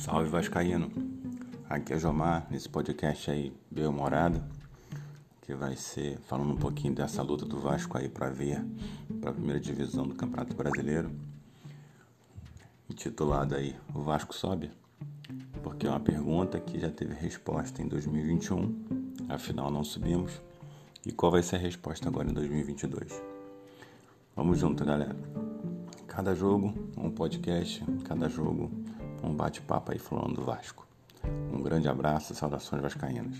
Salve Vascaíno! Aqui é Jomar, nesse podcast aí, bem humorado, que vai ser falando um pouquinho dessa luta do Vasco aí para ver para a primeira divisão do Campeonato Brasileiro. Intitulado aí O Vasco Sobe? Porque é uma pergunta que já teve resposta em 2021, afinal não subimos. E qual vai ser a resposta agora em 2022? Vamos junto, galera. Cada jogo, um podcast, cada jogo, um bate-papo aí falando do Vasco. Um grande abraço e saudações vascaínas.